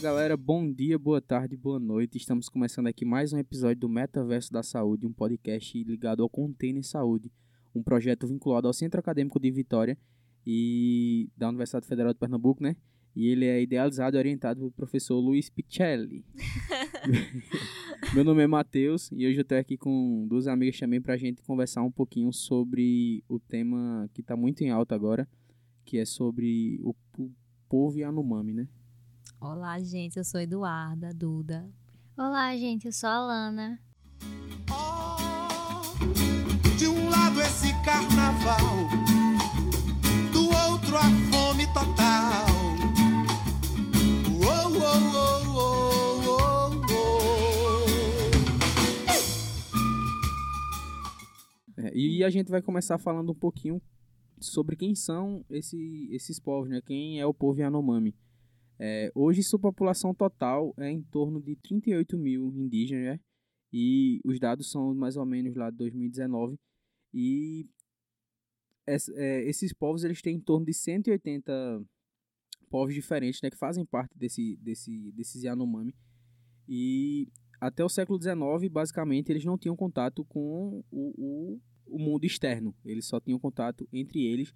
Fala galera, bom dia, boa tarde, boa noite. Estamos começando aqui mais um episódio do Metaverso da Saúde, um podcast ligado ao Container Saúde, um projeto vinculado ao Centro Acadêmico de Vitória e da Universidade Federal de Pernambuco, né? E ele é idealizado e orientado pelo professor Luiz Picelli. Meu nome é Matheus e hoje eu estou aqui com duas amigas também para a gente conversar um pouquinho sobre o tema que está muito em alta agora, que é sobre o, o povo Yanomami, né? Olá, gente, eu sou Eduarda Duda. Olá, gente, eu sou a Lana. Oh, de um lado esse carnaval, do outro a fome total. Oh, oh, oh, É, e a gente vai começar falando um pouquinho sobre quem são esse, esses povos, né? Quem é o povo Yanomami. É, hoje sua população total é em torno de 38 mil indígenas, né? E os dados são mais ou menos lá de 2019. E é, esses povos eles têm em torno de 180 povos diferentes, né? Que fazem parte desse, desse, desses Yanomami. E até o século XIX, basicamente, eles não tinham contato com o, o, o mundo externo. Eles só tinham contato entre eles.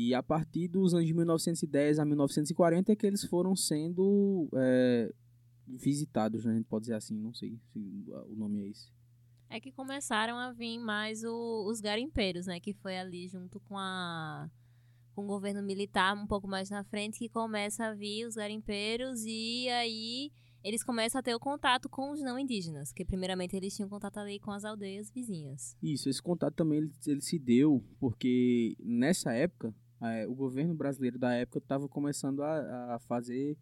E a partir dos anos de 1910 a 1940 é que eles foram sendo é, visitados, né? A gente pode dizer assim, não sei se o nome é esse. É que começaram a vir mais o- os garimpeiros, né? Que foi ali junto com a com o governo militar um pouco mais na frente que começa a vir os garimpeiros e aí eles começam a ter o contato com os não indígenas, que primeiramente eles tinham contato ali com as aldeias vizinhas. Isso, esse contato também ele, ele se deu porque nessa época é, o governo brasileiro da época estava começando a, a fazer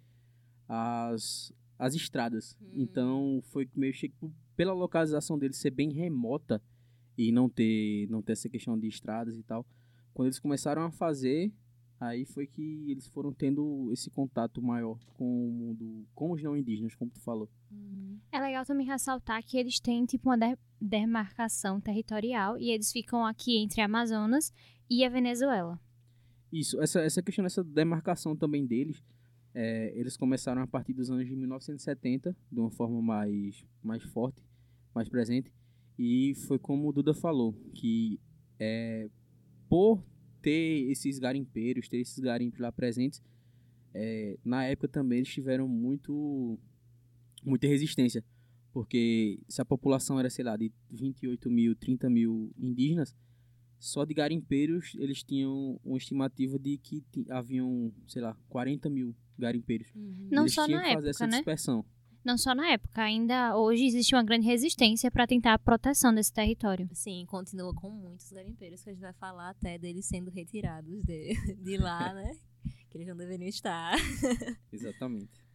as, as estradas. Hum. Então foi meio que pela localização dele ser bem remota e não ter não ter essa questão de estradas e tal. Quando eles começaram a fazer, aí foi que eles foram tendo esse contato maior com o mundo, com os não indígenas, como tu falou. É legal também ressaltar que eles têm tipo uma de- demarcação territorial e eles ficam aqui entre Amazonas e a Venezuela. Isso, essa, essa questão dessa demarcação também deles, é, eles começaram a partir dos anos de 1970, de uma forma mais, mais forte, mais presente, e foi como o Duda falou, que é, por ter esses garimpeiros, ter esses garimpos lá presentes, é, na época também eles tiveram muito, muita resistência, porque se a população era, sei lá, de 28 mil, 30 mil indígenas, só de garimpeiros eles tinham uma estimativa de que haviam, sei lá, 40 mil garimpeiros. Não eles só tinham na que fazer época, essa né? dispersão. Não só na época, ainda hoje existe uma grande resistência para tentar a proteção desse território. Sim, continua com muitos garimpeiros que a gente vai falar até deles sendo retirados de, de lá, né? Que eles não deveriam estar. Exatamente.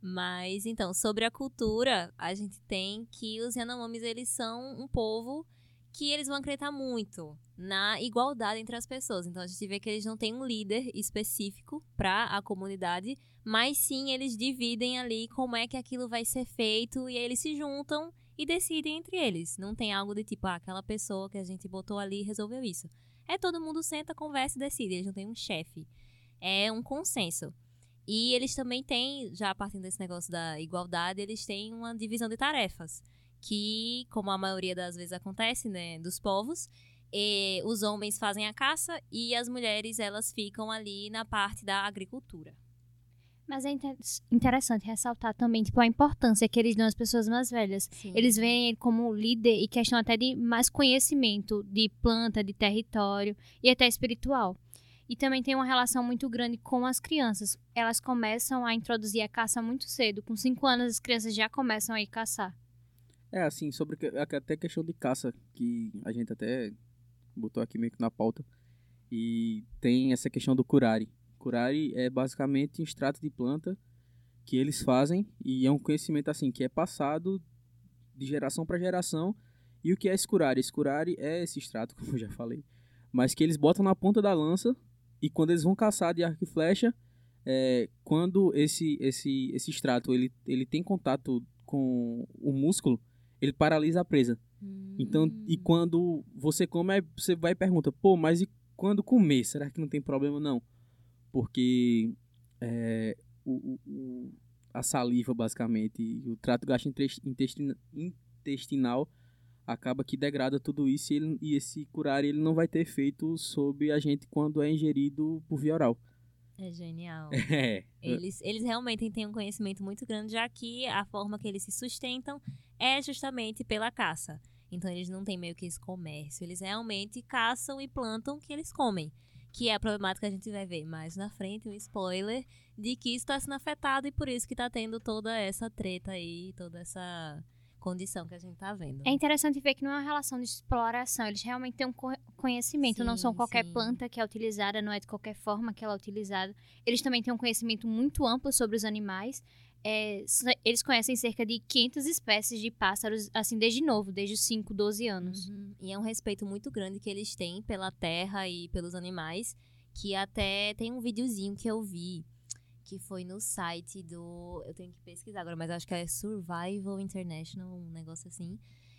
Mas então, sobre a cultura, a gente tem que os Yanomamis eles são um povo que eles vão acreditar muito na igualdade entre as pessoas. Então a gente vê que eles não têm um líder específico para a comunidade, mas sim eles dividem ali como é que aquilo vai ser feito e aí eles se juntam e decidem entre eles. Não tem algo de tipo, ah, aquela pessoa que a gente botou ali resolveu isso. É todo mundo senta, conversa e decide. Eles não têm um chefe. É um consenso. E eles também têm, já partindo desse negócio da igualdade, eles têm uma divisão de tarefas. Que, como a maioria das vezes acontece, né, dos povos, eh, os homens fazem a caça e as mulheres, elas ficam ali na parte da agricultura. Mas é inter- interessante ressaltar também tipo, a importância que eles dão às pessoas mais velhas. Sim. Eles veem ele como líder e questão até de mais conhecimento de planta, de território e até espiritual. E também tem uma relação muito grande com as crianças. Elas começam a introduzir a caça muito cedo. Com 5 anos, as crianças já começam a ir caçar. É, assim, sobre até questão de caça, que a gente até botou aqui meio que na pauta. E tem essa questão do curare. Curare é basicamente um extrato de planta que eles fazem e é um conhecimento assim que é passado de geração para geração. E o que é esse curare? Esse curare é esse extrato, como eu já falei, mas que eles botam na ponta da lança e quando eles vão caçar de arco e flecha, é, quando esse esse esse extrato ele, ele tem contato com o músculo, ele paralisa a presa. Então, e Hum. quando você come, você vai e pergunta, pô, mas e quando comer? Será que não tem problema? Não. Porque é, o, o- o- a saliva, basicamente, e o trato gastrointestinal intestinal acaba que degrada tudo isso e, ele, e esse curar ele não vai ter efeito sobre a gente quando é ingerido por via oral. É genial. É. Eles, eles realmente têm um conhecimento muito grande, já que a forma que eles se sustentam é justamente pela caça. Então eles não têm meio que esse comércio. Eles realmente caçam e plantam o que eles comem. Que é a problemática que a gente vai ver mais na frente, um spoiler, de que isso está sendo afetado e por isso que está tendo toda essa treta aí, toda essa condição que a gente tá vendo. É interessante ver que não é uma relação de exploração, eles realmente têm um conhecimento, Sim, não são qualquer sim. planta que é utilizada, não é de qualquer forma que ela é utilizada. Eles também têm um conhecimento muito amplo sobre os animais. É, eles conhecem cerca de 500 espécies de pássaros, assim, desde novo, desde os 5, 12 anos. Uhum. E é um respeito muito grande que eles têm pela terra e pelos animais, que até tem um videozinho que eu vi, que foi no site do... Eu tenho que pesquisar agora, mas acho que é Survival International, um negócio assim.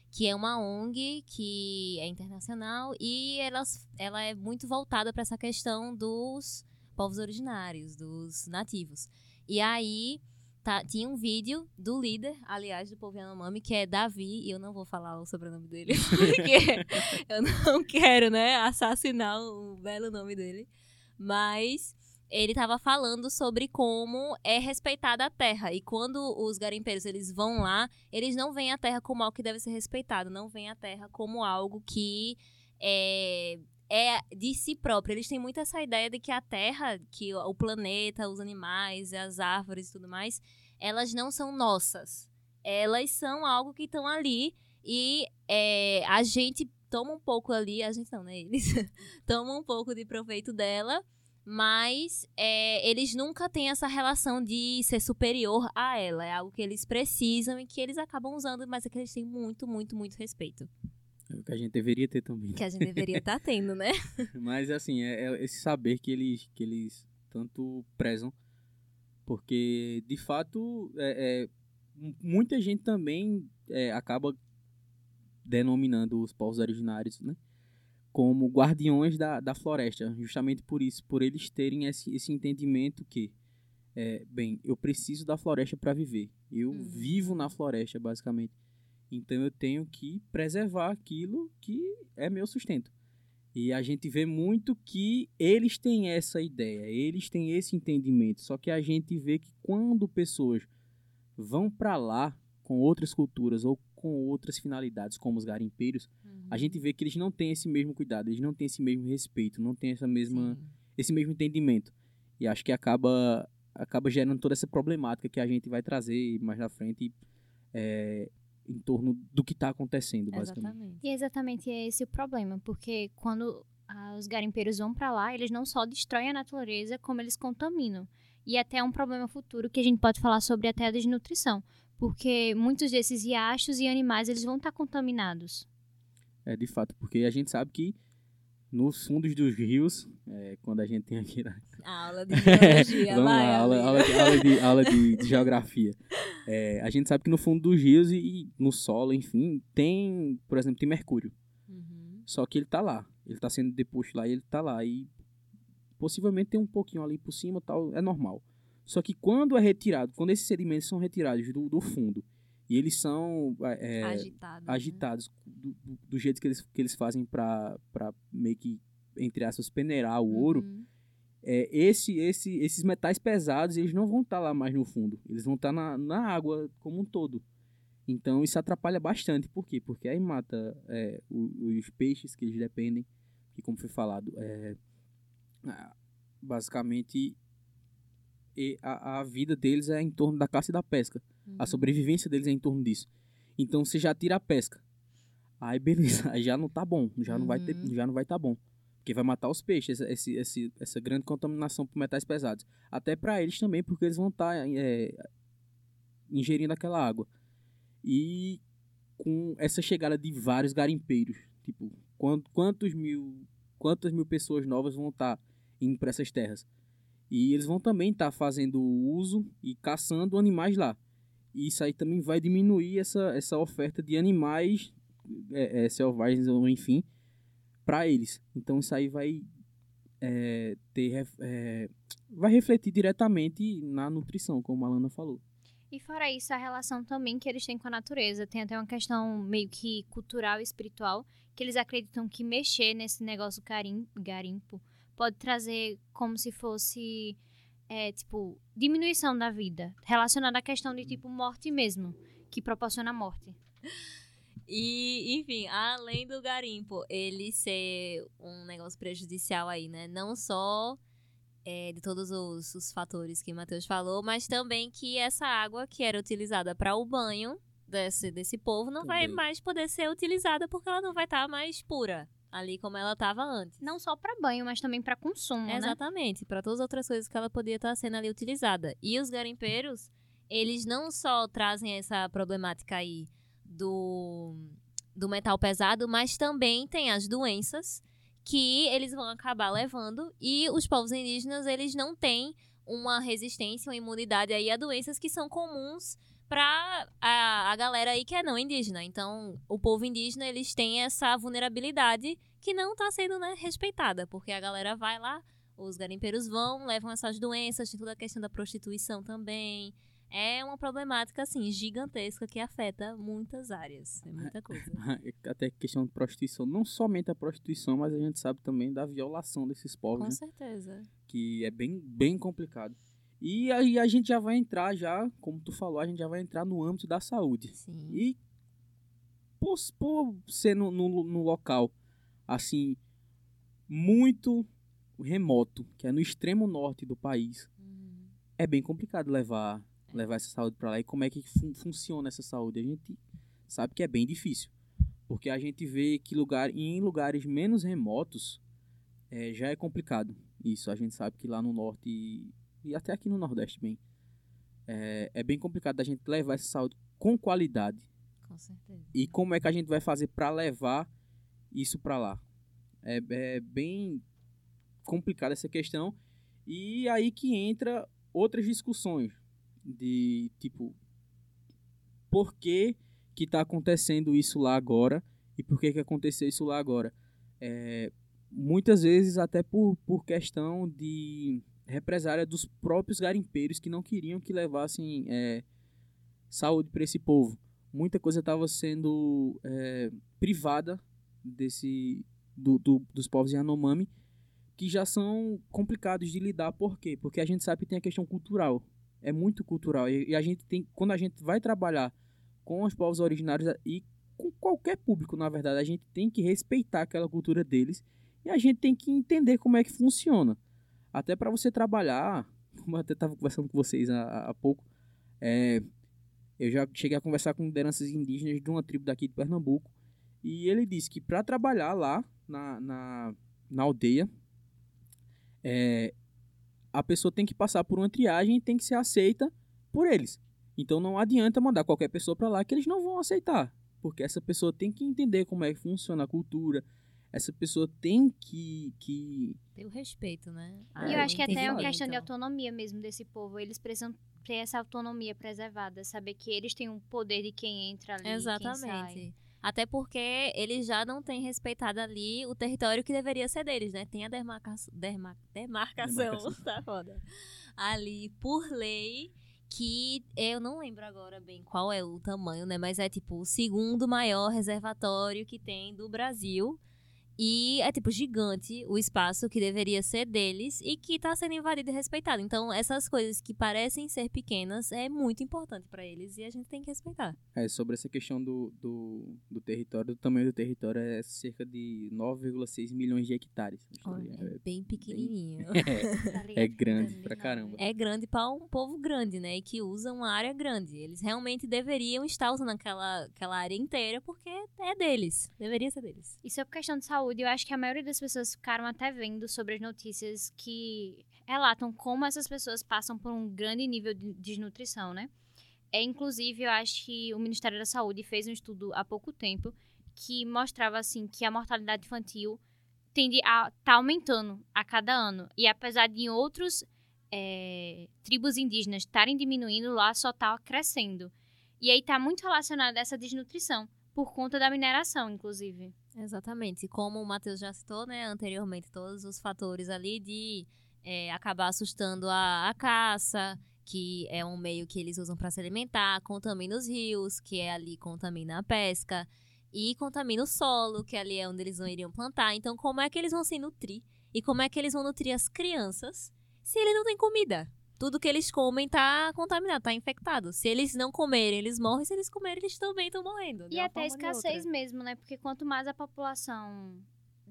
Que é uma ONG que é internacional e elas, ela é muito voltada para essa questão dos povos originários, dos nativos. E aí tá, tinha um vídeo do líder, aliás, do povo Yanomami, que é Davi, e eu não vou falar o sobrenome dele, porque eu não quero, né, assassinar o belo nome dele. Mas ele tava falando sobre como é respeitada a terra. E quando os garimpeiros eles vão lá, eles não veem a terra como algo que deve ser respeitado, não veem a terra como algo que é, é de si próprio. Eles têm muito essa ideia de que a terra, que o planeta, os animais, as árvores e tudo mais, elas não são nossas. Elas são algo que estão ali e é, a gente toma um pouco ali, a gente não, né? Eles tomam um pouco de proveito dela, mas é, eles nunca têm essa relação de ser superior a ela. É algo que eles precisam e que eles acabam usando, mas é que eles têm muito, muito, muito respeito. É o que a gente deveria ter também. Que a gente deveria estar tendo, né? Mas assim, é, é esse saber que eles, que eles tanto prezam. Porque, de fato, é, é, muita gente também é, acaba denominando os povos originários, né? Como guardiões da, da floresta. Justamente por isso, por eles terem esse, esse entendimento que, é, bem, eu preciso da floresta para viver. Eu Uhum. vivo na floresta, basicamente. Então eu tenho que preservar aquilo que é meu sustento. E a gente vê muito que eles têm essa ideia, eles têm esse entendimento. Só que a gente vê que quando pessoas vão para lá com outras culturas ou com outras finalidades, como os garimpeiros, a gente vê que eles não têm esse mesmo cuidado, eles não têm esse mesmo respeito, não têm essa mesma, Sim. esse mesmo entendimento. E acho que acaba acaba gerando toda essa problemática que a gente vai trazer mais na frente é, em torno do que está acontecendo, basicamente. Exatamente. E é exatamente esse o problema, porque quando ah, os garimpeiros vão para lá, eles não só destroem a natureza, como eles contaminam. E até é um problema futuro que a gente pode falar sobre até a desnutrição, porque muitos desses riachos e animais eles vão estar contaminados. É, de fato, porque a gente sabe que nos fundos dos rios, é, quando a gente tem aqui na, A aula de biologia, Vamos lá, aula, aula, de, aula, de, aula de- de geografia. É, a gente sabe que no fundo dos rios e, e no solo, enfim, tem, por exemplo, tem mercúrio. Uhum. Só que ele tá lá. Ele tá sendo deposto lá e ele tá lá. E possivelmente tem um pouquinho ali por cima tal, é normal. Só que quando é retirado, quando esses sedimentos são retirados do, do fundo e eles são é, Agitado. né? agitados do, do, do jeito que eles, que eles fazem pra meio que, entre aspas, peneirar o ouro, Uhum. é, esse, esse, esses metais pesados eles não vão estar lá mais no fundo, eles vão estar na, na água como um todo. Então isso atrapalha bastante. Por quê? Porque aí mata é, o- os peixes que eles dependem, que como foi falado, é, basicamente e a, a vida deles é em torno da caça e da pesca. A Uhum. sobrevivência deles é em torno disso. Então você já tira a pesca. Aí beleza, aí já não tá bom, já não vai ter, Uhum. já não vai tá bom. Porque vai matar os peixes, essa, esse, esse, essa grande contaminação por metais pesados. Até para eles também, porque eles vão estar ingerindo aquela água. E com essa chegada de vários garimpeiros, tipo, quant- quantos mil, quantas mil pessoas novas vão estar indo para essas terras? E eles vão também estar fazendo uso e caçando animais lá. E isso aí também vai diminuir essa, essa oferta de animais é, é, selvagens ou enfim para eles. Então isso aí vai é, ter é, vai refletir diretamente na nutrição, como a Alana falou. E fora isso, a relação também que eles têm com a natureza. Tem até uma questão meio que cultural e espiritual, que eles acreditam que mexer nesse negócio garim, garimpo pode trazer como se fosse, é, tipo, diminuição da vida. Relacionada à questão de, tipo, morte mesmo, que proporciona morte. E, enfim, além do garimpo, ele ser um negócio prejudicial aí, né? Não só é, de todos os, os fatores que o Matheus falou, mas também que essa água que era utilizada para o banho desse, desse povo não vai mais poder ser utilizada porque ela não vai estar mais pura ali como ela estava antes. Não só para banho, mas também para consumo, né? Exatamente, para todas as outras coisas que ela podia estar sendo ali utilizada. E os garimpeiros, eles não só trazem essa problemática aí do, do metal pesado, mas também tem as doenças que eles vão acabar levando e os povos indígenas, eles não têm uma resistência, uma imunidade aí a doenças que são comuns para a, a galera aí que é não indígena. Então, o povo indígena, eles têm essa vulnerabilidade que não está sendo né, respeitada, porque a galera vai lá, os garimpeiros vão, levam essas doenças, tem toda a questão da prostituição também. É uma problemática, assim, gigantesca que afeta muitas áreas. É muita coisa. Até questão de prostituição. Não somente a prostituição, mas a gente sabe também da violação desses povos, Com né? certeza. que é bem, bem complicado. E aí a gente já vai entrar já, como tu falou, a gente já vai entrar no âmbito da saúde. Sim. E por, por ser no, no, no local, assim, muito remoto, que é no extremo norte do país, Uhum. é bem complicado levar, levar essa saúde para lá. E como é que fun- funciona essa saúde? A gente sabe que é bem difícil. Porque a gente vê que lugar, em lugares menos remotos é, já é complicado. Isso, a gente sabe que lá no norte e, até aqui no nordeste bem. É, é bem complicado a gente levar essa saúde com qualidade. Com certeza. E como é que a gente vai fazer para levar isso para lá? É, é bem complicada essa questão. E aí que entra outras discussões de tipo por que que tá acontecendo isso lá agora e por que que aconteceu isso lá agora. É, muitas vezes até por, por questão de represária dos próprios garimpeiros que não queriam que levassem é, saúde para esse povo. Muita coisa estava sendo é, privada desse do, do- dos povos Yanomami que já são complicados de lidar. Por quê? Porque a gente sabe que tem a questão cultural. É muito cultural. E, e a gente tem quando a gente vai trabalhar com os povos originários e com qualquer público na verdade a gente tem que respeitar aquela cultura deles e a gente tem que entender como é que funciona até para você trabalhar como eu até estava conversando com vocês há, há pouco é, eu já cheguei a conversar com lideranças indígenas de uma tribo daqui de Pernambuco. E ele disse que para trabalhar lá na, na, na aldeia, é, a pessoa tem que passar por uma triagem e tem que ser aceita por eles. Então não adianta mandar qualquer pessoa para lá que eles não vão aceitar. Porque essa pessoa tem que entender como é que funciona a cultura. Essa pessoa tem que, que Tem o respeito, né? E eu É, acho que até é uma questão de autonomia mesmo desse povo. Eles precisam ter essa autonomia preservada, saber que eles têm um poder de quem entra ali, quem sai. Exatamente. Até porque eles já não têm respeitado ali o território que deveria ser deles, né? Tem a demarca... Derma... demarcação, Demarcação. tá foda. Ali, por lei, que eu não lembro agora bem qual é o tamanho, né? Mas é tipo o segundo maior reservatório que tem do Brasil. E é tipo gigante o espaço que deveria ser deles e que tá sendo invadido e respeitado. Então, essas coisas que parecem ser pequenas é muito importante pra eles e a gente tem que respeitar. É, sobre essa questão do, do, do território, do tamanho do território é cerca de 9,6 milhões de hectares. Olha, é bem pequenininho. É, Tá ligado? é grande pra caramba. É grande para um povo grande, né? E que usa uma área grande. Eles realmente deveriam estar usando aquela, aquela área inteira porque é deles. Deveria ser deles. E sobre questão de saúde, eu acho que a maioria das pessoas ficaram até vendo sobre as notícias que relatam como essas pessoas passam por um grande nível de desnutrição, né? É, inclusive, eu acho que o Ministério da Saúde fez um estudo há pouco tempo que mostrava, assim, que a mortalidade infantil tende a tá aumentando a cada ano. E apesar de em outros é, tribos indígenas estarem diminuindo, lá só está crescendo. E aí está muito relacionado a essa desnutrição, por conta da mineração, inclusive. Exatamente. Como o Matheus já citou, né, anteriormente, todos os fatores ali de é, acabar assustando a, a caça, que é um meio que eles usam para se alimentar, contamina os rios, que é ali contamina a pesca, e contamina o solo, que ali é onde eles não iriam plantar. Então, como é que eles vão se nutrir? E como é que eles vão nutrir as crianças se eles não têm comida? Tudo que eles comem tá contaminado, tá infectado. Se eles não comerem, eles morrem. Se eles comerem, eles também estão morrendo. E até escassez mesmo, né? Porque quanto mais a população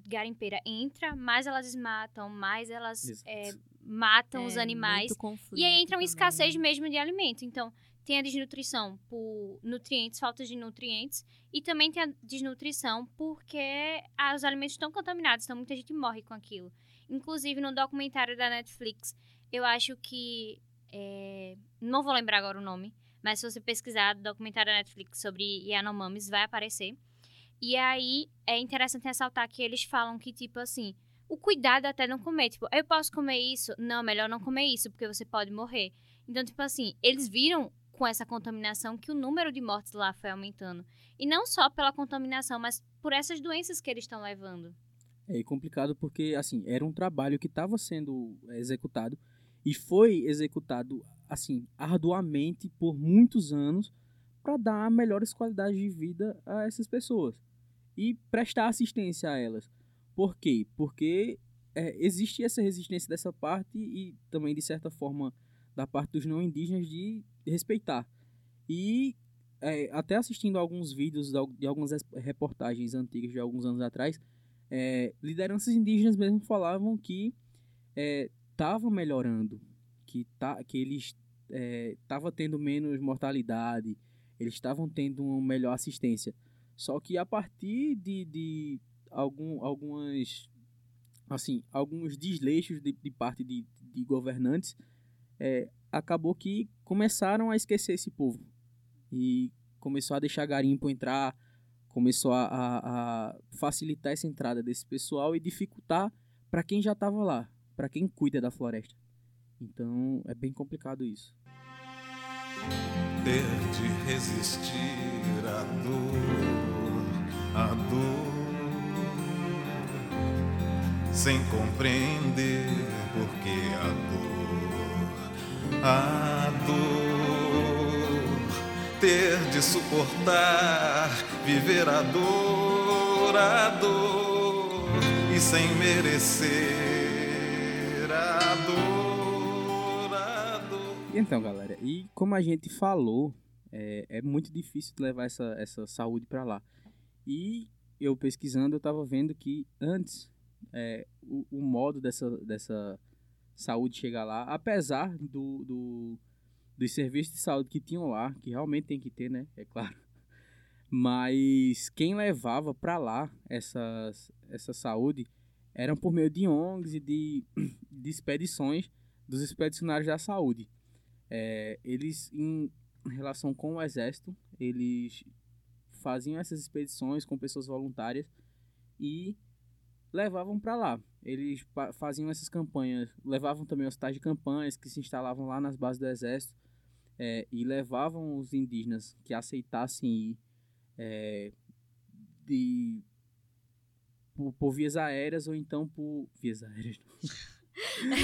garimpeira entra, mais elas desmatam, mais elas é, matam os É, animais. muito conflito E aí entra uma também. escassez mesmo de alimento. Então, tem a desnutrição por nutrientes, falta de nutrientes, e também tem a desnutrição porque ah, os alimentos estão contaminados, então muita gente morre com aquilo. Inclusive, no documentário da Netflix, eu acho que. é, não vou lembrar agora o nome, mas se você pesquisar documentário da Netflix sobre Yanomamis, vai aparecer. E aí é interessante ressaltar que eles falam que, tipo assim, o cuidado até não comer. Tipo, eu posso comer isso? Não, melhor não comer isso, porque você pode morrer. Então, tipo assim, eles viram com essa contaminação que o número de mortes lá foi aumentando. E não só pela contaminação, mas por essas doenças que eles estão levando. É complicado porque, assim, era um trabalho que estava sendo é, executado e foi executado, assim, arduamente por muitos anos para dar melhores qualidades de vida a essas pessoas e prestar assistência a elas. Por quê? Porque é, existe essa resistência dessa parte e também, de certa forma, da parte dos não indígenas de respeitar. E é, até assistindo alguns vídeos de al- de algumas reportagens antigas de alguns anos atrás, é, lideranças indígenas mesmo falavam que estava melhorando, que, tá, que eles estavam tendo menos mortalidade, eles estavam tendo uma melhor assistência. Só que a partir de, de algum, algumas assim alguns desleixos de, de parte de, de governantes, é, acabou que começaram a esquecer esse povo e começou a deixar garimpo entrar, começou a, a, a facilitar essa entrada desse pessoal e dificultar para quem já estava lá, para quem cuida da floresta. Então é bem complicado isso. ter de resistir à dor, à dor, sem compreender porque a dor, a dor, ter de suportar, viver a dor, a dor, e sem merecer então, galera, e como a gente falou, é, é muito difícil levar essa, essa saúde para lá. E eu pesquisando, eu estava vendo que antes é, o, o modo dessa, dessa saúde chegar lá, apesar do, do, dos serviços de saúde que tinham lá, que realmente tem que ter, né? É claro. Mas quem levava para lá essas, essa saúde eram por meio de ONGs e de, de expedições dos expedicionários da saúde. É, eles, em relação com o exército, eles faziam essas expedições com pessoas voluntárias e levavam para lá. Eles faziam essas campanhas, levavam também hospitais de campanhas que se instalavam lá nas bases do exército é, e levavam os indígenas que aceitassem ir é, de por, por vias aéreas ou então por vias aéreas.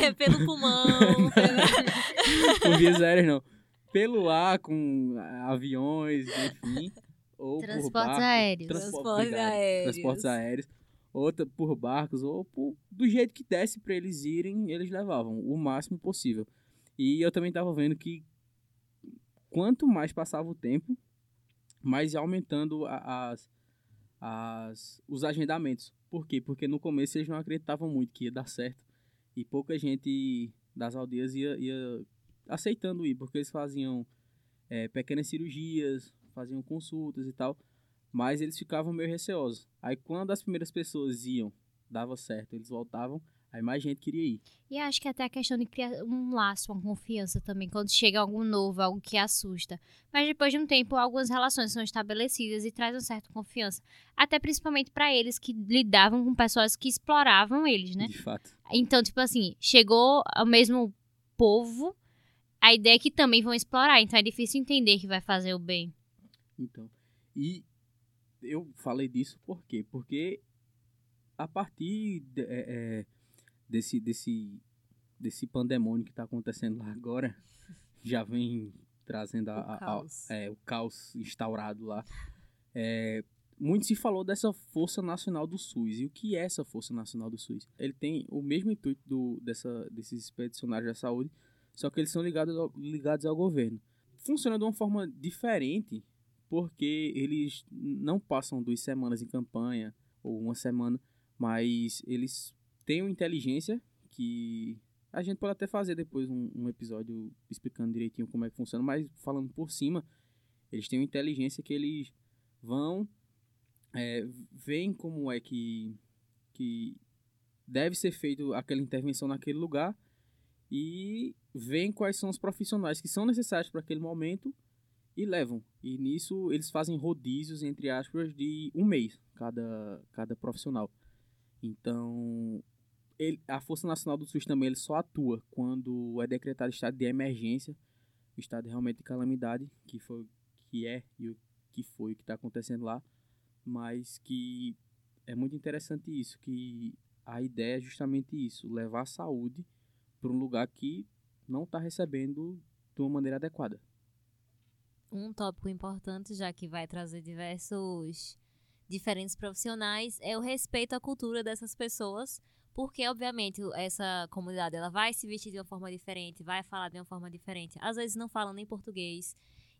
É, pelo pulmão. pelo- por vias aéreas não. Pelo ar com aviões enfim. Ou por Transportes barco, aéreos. transporte- Transportes aéreos. transportes aéreos. Outra por barcos ou por, do jeito que desse para eles irem eles levavam o máximo possível. E eu também estava vendo que quanto mais passava o tempo mais ia aumentando as, as os agendamentos. Por quê? Porque no começo eles não acreditavam muito que ia dar certo e pouca gente das aldeias ia, ia aceitando ir, porque eles faziam é, pequenas cirurgias, faziam consultas e tal, mas eles ficavam meio receosos. Aí quando as primeiras pessoas iam, dava certo, eles voltavam, aí mais gente queria ir. E acho que até a questão de criar um laço, uma confiança também, quando chega algo novo, algo que assusta. Mas depois de um tempo, algumas relações são estabelecidas e traz uma certa confiança. Até principalmente para eles que lidavam com pessoas que exploravam eles, né? De fato. Então, tipo assim, chegou ao mesmo povo, a ideia é que também vão explorar. Então é difícil entender que vai fazer o bem. Então, e eu falei disso por quê? Porque a partir de- é, é, desse, desse, desse pandemônio que está acontecendo lá agora, já vem trazendo a, O a- a- caos. é, o caos instaurado lá. É, muito se falou dessa Força Nacional do SUS. E o que é essa Força Nacional do SUS? Ele tem o mesmo intuito do, dessa, desses expedicionários da saúde, só que eles são ligados ao, ligados ao governo. Funciona de uma forma diferente, porque eles não passam duas semanas em campanha, ou uma semana, mas eles têm uma inteligência que a gente pode até fazer depois um, um episódio explicando direitinho como é que funciona, mas falando por cima, eles têm uma inteligência que eles vão é, veem como é que, que deve ser feito aquela intervenção naquele lugar e veem quais são os profissionais que são necessários para aquele momento e levam. E nisso eles fazem rodízios, entre aspas, de um mês, cada, cada profissional. Então, ele, a Força Nacional do SUS também ele só atua quando é decretado estado de emergência, estado realmente de calamidade, que, foi, que é e o que foi o que está acontecendo lá, mas que é muito interessante isso, que a ideia é justamente isso, levar a saúde para um lugar que não está recebendo de uma maneira adequada. Um tópico importante, já que vai trazer diversos diferentes profissionais, é o respeito à cultura dessas pessoas, porque obviamente essa comunidade ela vai se vestir de uma forma diferente, vai falar de uma forma diferente. Às vezes não falam nem português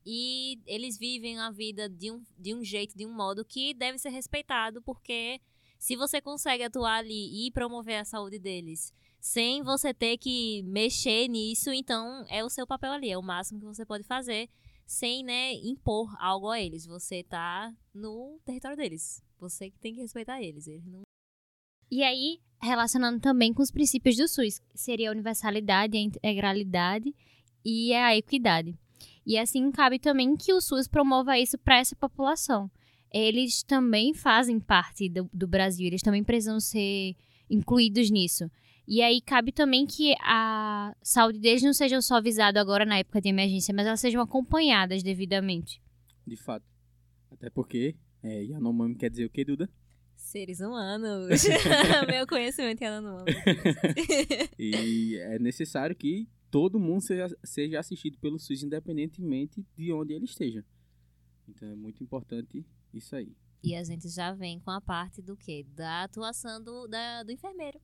e eles vivem a vida de um, de um jeito, de um modo que deve ser respeitado, porque se você consegue atuar ali e promover a saúde deles sem você ter que mexer nisso, então é o seu papel ali, é o máximo que você pode fazer sem, né, impor algo a eles. Você tá no território deles. Você que tem que respeitar eles. Eles não E aí, relacionando também com os princípios do SUS, que seria a universalidade, a integralidade e a equidade. E assim cabe também que o SUS promova isso para essa população. Eles também fazem parte do, do Brasil, eles também precisam ser incluídos nisso. E aí cabe também que a saúde deles não seja só visada agora na época de emergência, mas elas sejam acompanhadas devidamente. De fato. Até porque é, Yanomami quer dizer o que, Duda? Seres humanos. Meu conhecimento é no nome. E é necessário que todo mundo seja, seja assistido pelo SUS, independentemente de onde ele esteja. Então é muito importante isso aí. E a gente já vem com a parte do quê? Da atuação do, da- do enfermeiro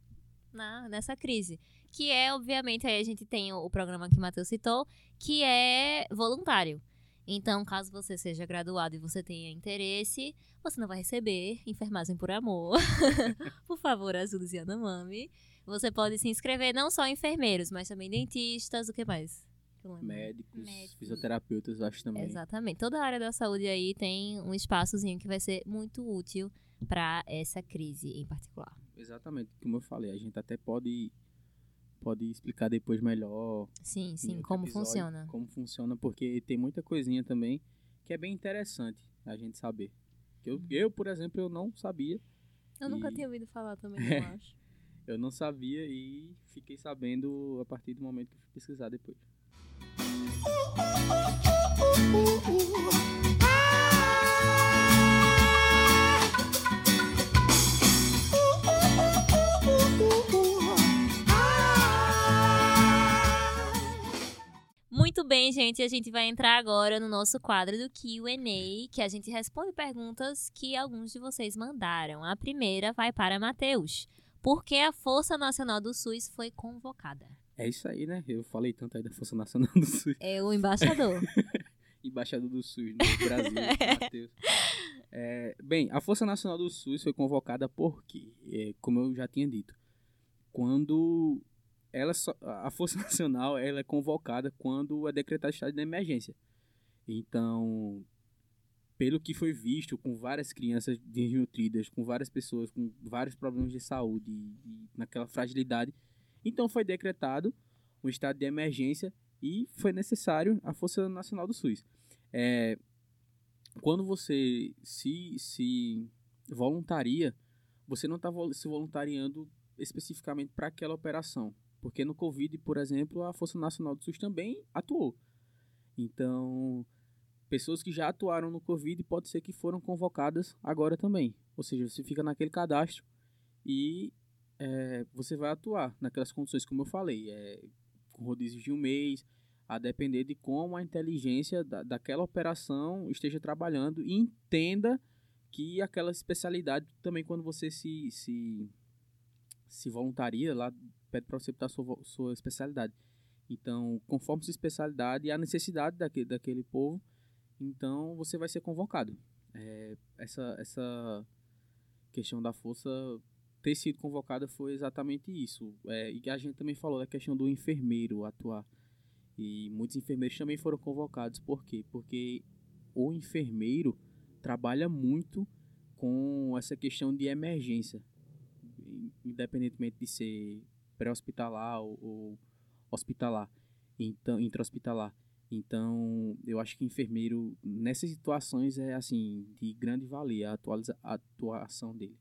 na, nessa crise. Que é, obviamente, aí a gente tem o, o programa que o Matheus citou, que é voluntário. Então, caso você seja graduado e você tenha interesse, você não vai receber enfermagem por amor. por favor, ajude os Yanomami. Você pode se inscrever não só enfermeiros, mas também dentistas, o que mais? Médicos, Médicos. fisioterapeutas, eu acho também. Exatamente. Toda a área da saúde aí tem um espaçozinho que vai ser muito útil para essa crise em particular. Exatamente, como eu falei, a gente até pode pode explicar depois melhor Sim, sim, como episódio funciona. Como funciona, porque tem muita coisinha também que é bem interessante a gente saber. Que eu, eu, por exemplo, eu não sabia. Eu nunca E- tinha ouvido falar também, eu acho. Eu não sabia e fiquei sabendo a partir do momento que eu fui pesquisar depois. Muito bem, gente. A gente vai entrar agora no nosso quadro do Q&A, que a gente responde perguntas que alguns de vocês mandaram. A primeira vai para Matheus. Por que a Força Nacional do SUS foi convocada? É isso aí, né? Eu falei tanto aí da Força Nacional do SUS. É o embaixador. Embaixador do SUS no Brasil, Matheus. É, bem, a Força Nacional do SUS foi convocada porque, é, como eu já tinha dito, quando ela só- a Força Nacional ela é convocada quando é decretado estado de emergência. Então, pelo que foi visto com várias crianças desnutridas, com várias pessoas com vários problemas de saúde e, e naquela fragilidade, então foi decretado um estado de emergência e foi necessário a Força Nacional do SUS. É, quando você se, se voluntaria, você não está se voluntariando especificamente para aquela operação. Porque no Covid, por exemplo, a Força Nacional do SUS também atuou. Então, pessoas que já atuaram no Covid pode ser que foram convocadas agora também. Ou seja, você fica naquele cadastro e é, você vai atuar naquelas condições como eu falei. É, com rodízios de um mês, a depender de como a inteligência da, daquela operação esteja trabalhando e entenda que aquela especialidade também quando você se, se, se voluntaria lá, pede para você botar sua, sua especialidade. Então, conforme sua especialidade e a necessidade daquele, daquele povo, então você vai ser convocado. É, essa, essa questão da força ter sido convocada foi exatamente isso. É, e a gente também falou da questão do enfermeiro atuar. E muitos enfermeiros também foram convocados. Por quê? Porque o enfermeiro trabalha muito com essa questão de emergência, independentemente de ser pré-hospitalar ou, ou, hospitalar, então intra-hospitalar. Então, eu acho que enfermeiro nessas situações é assim de grande valia a, atualiza, a atuação dele.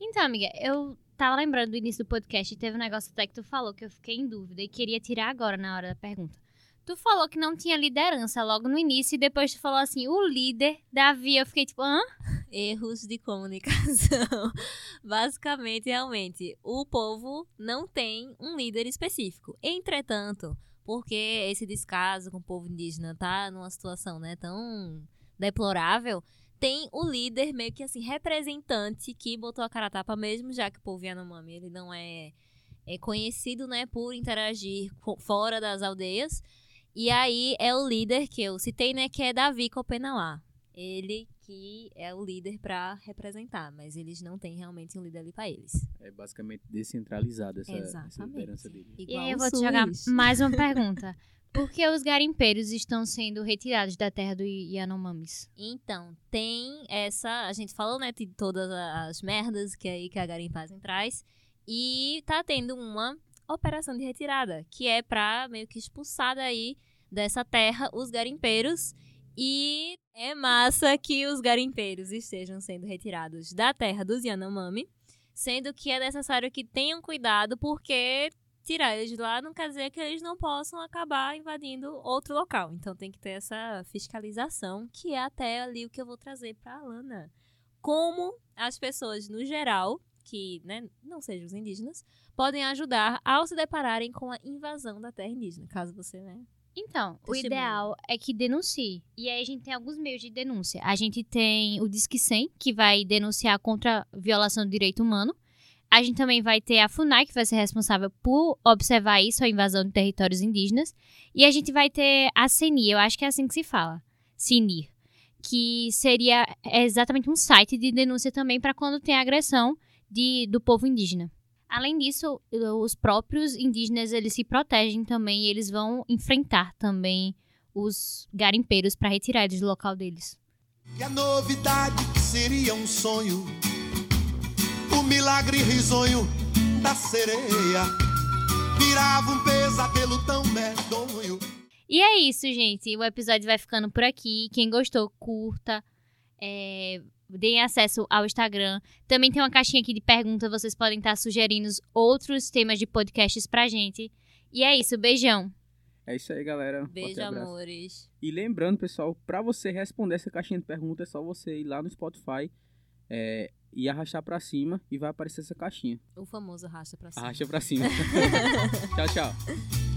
Então, amiga, eu tava lembrando do início do podcast e teve um negócio até que tu falou que eu fiquei em dúvida e queria tirar agora na hora da pergunta. Tu falou que não tinha liderança logo no início e depois tu falou assim, o líder, Davi. Eu fiquei tipo, hã? Erros de comunicação. Basicamente, realmente, o povo não tem um líder específico. Entretanto, porque esse descaso com o povo indígena tá numa situação né, tão deplorável, tem o líder meio que assim, representante que botou a cara a tapa mesmo, já que o povo Yanomami ele não é, é conhecido, né, por interagir fora das aldeias. E aí é o líder que eu citei, né, que é Davi Copenauá. Ele que é o líder para representar, mas eles não têm realmente um líder ali para eles. É basicamente descentralizado essa, essa liderança dele. Igual e aí eu vou te jogar mais uma pergunta. Por que os garimpeiros estão sendo retirados da terra do Yanomamis? Então, tem essa. A gente falou, né, de todas as merdas que aí que a garimpagem traz. E tá tendo uma operação de retirada, que é pra meio que expulsar daí dessa terra os garimpeiros. E é massa que os garimpeiros estejam sendo retirados da terra dos Yanomami, sendo que é necessário que tenham cuidado porque tirar eles de lá não quer dizer que eles não possam acabar invadindo outro local. Então tem que ter essa fiscalização, que é até ali o que eu vou trazer para a Alana. Como as pessoas no geral, que né, não sejam os indígenas, podem ajudar ao se depararem com a invasão da terra indígena, caso você, né? Então, o ideal é que denuncie. E aí a gente tem alguns meios de denúncia. A gente tem o Disque 100, que vai denunciar contra violação do direito humano. A gente também vai ter a FUNAI, que vai ser responsável por observar isso, a invasão de territórios indígenas. E a gente vai ter a CENIR, eu acho que é assim que se fala, CENIR, que seria exatamente um site de denúncia também para quando tem agressão de, do povo indígena. Além disso, os próprios indígenas eles se protegem também e eles vão enfrentar também os garimpeiros para retirar eles do local deles. E a novidade que seria um sonho o milagre risonho da sereia virava um pesadelo tão medonho. E é isso, gente. O episódio vai ficando por aqui. Quem gostou, curta. É, deem acesso ao Instagram. Também tem uma caixinha aqui de perguntas. Vocês podem estar sugerindo outros temas de podcasts pra gente. E é isso. Beijão. É isso aí, galera. Beijo, amores. E lembrando, pessoal, para você responder essa caixinha de perguntas, é só você ir lá no Spotify. É, e arrastar para cima e vai aparecer essa caixinha. O famoso arrasta para cima. Arrasta para cima. tchau, tchau.